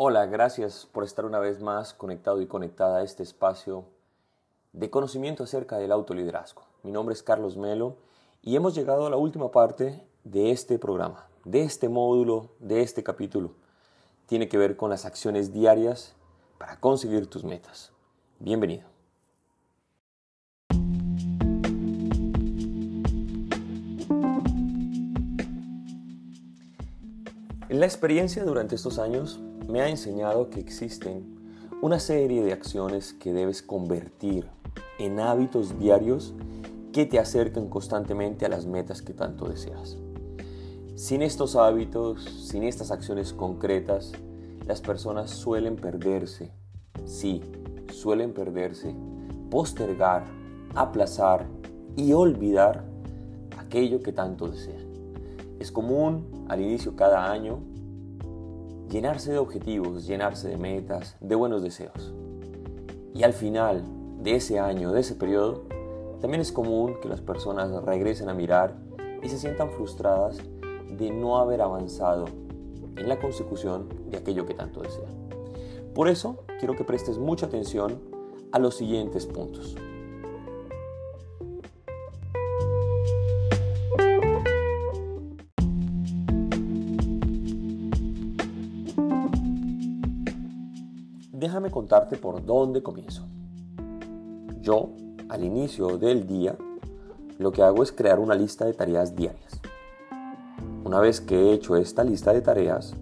Hola, gracias por estar una vez más conectado y conectada a este espacio de conocimiento acerca del autoliderazgo. Mi nombre es Carlos Melo y hemos llegado a la última parte de este programa, de este módulo, de este capítulo. Tiene que ver con las acciones diarias para conseguir tus metas. Bienvenido. La experiencia durante estos años me ha enseñado que existen una serie de acciones que debes convertir en hábitos diarios que te acerquen constantemente a las metas que tanto deseas. Sin estos hábitos, sin estas acciones concretas, las personas suelen perderse, sí, suelen perderse, postergar, aplazar y olvidar aquello que tanto desean. Es común al inicio cada año llenarse de objetivos, llenarse de metas, de buenos deseos. Y al final de ese año, de ese periodo, también es común que las personas regresen a mirar y se sientan frustradas de no haber avanzado en la consecución de aquello que tanto desean. Por eso quiero que prestes mucha atención a los siguientes puntos. Déjame contarte por dónde comienzo. Yo, al inicio del día, lo que hago es crear una lista de tareas diarias. Una vez que he hecho esta lista de tareas,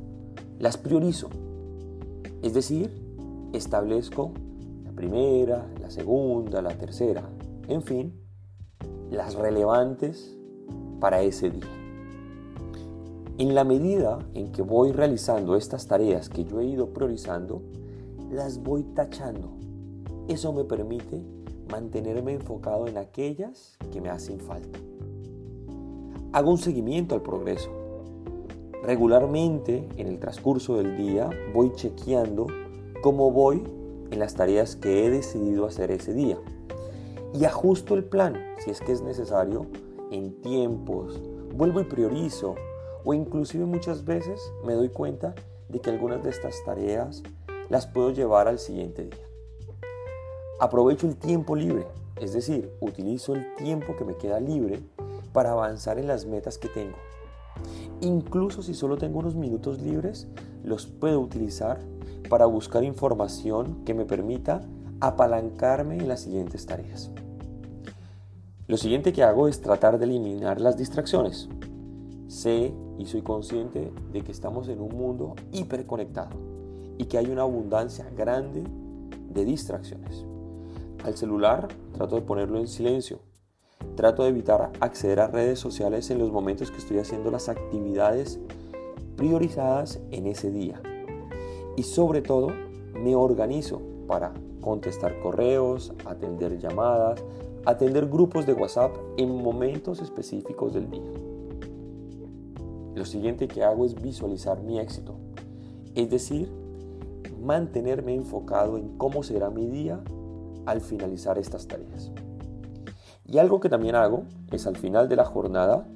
las priorizo. Es decir, establezco la primera, la segunda, la tercera, en fin, las relevantes para ese día. En la medida en que voy realizando estas tareas que yo he ido priorizando, las voy tachando. Eso me permite mantenerme enfocado en aquellas que me hacen falta. Hago un seguimiento al progreso. Regularmente en el transcurso del día voy chequeando cómo voy en las tareas que he decidido hacer ese día. Y ajusto el plan, si es que es necesario, en tiempos, vuelvo y priorizo, o inclusive muchas veces me doy cuenta de que algunas de estas tareas las puedo llevar al siguiente día. Aprovecho el tiempo libre, es decir, utilizo el tiempo que me queda libre para avanzar en las metas que tengo. Incluso si solo tengo unos minutos libres, los puedo utilizar para buscar información que me permita apalancarme en las siguientes tareas. Lo siguiente que hago es tratar de eliminar las distracciones. Sé y soy consciente de que estamos en un mundo hiperconectado y que hay una abundancia grande de distracciones. Al celular trato de ponerlo en silencio. Trato de evitar acceder a redes sociales en los momentos que estoy haciendo las actividades priorizadas en ese día. Y sobre todo me organizo para contestar correos, atender llamadas, atender grupos de WhatsApp en momentos específicos del día. Lo siguiente que hago es visualizar mi éxito, es decir, mantenerme enfocado en cómo será mi día al finalizar estas tareas. Y algo que también hago es al final de la jornada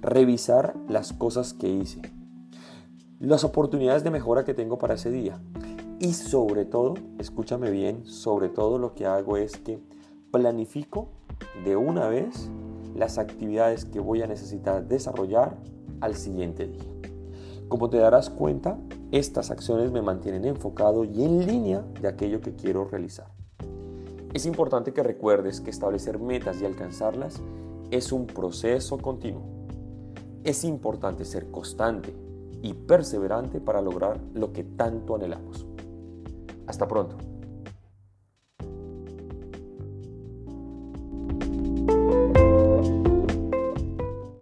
revisar las cosas que hice, las oportunidades de mejora que tengo para ese día. Y sobre todo, escúchame bien, sobre todo lo que hago es que planifico de una vez las actividades que voy a necesitar desarrollar al siguiente día. Como te darás cuenta, estas acciones me mantienen enfocado y en línea de aquello que quiero realizar. Es importante que recuerdes que establecer metas y alcanzarlas es un proceso continuo. Es importante ser constante y perseverante para lograr lo que tanto anhelamos. Hasta pronto.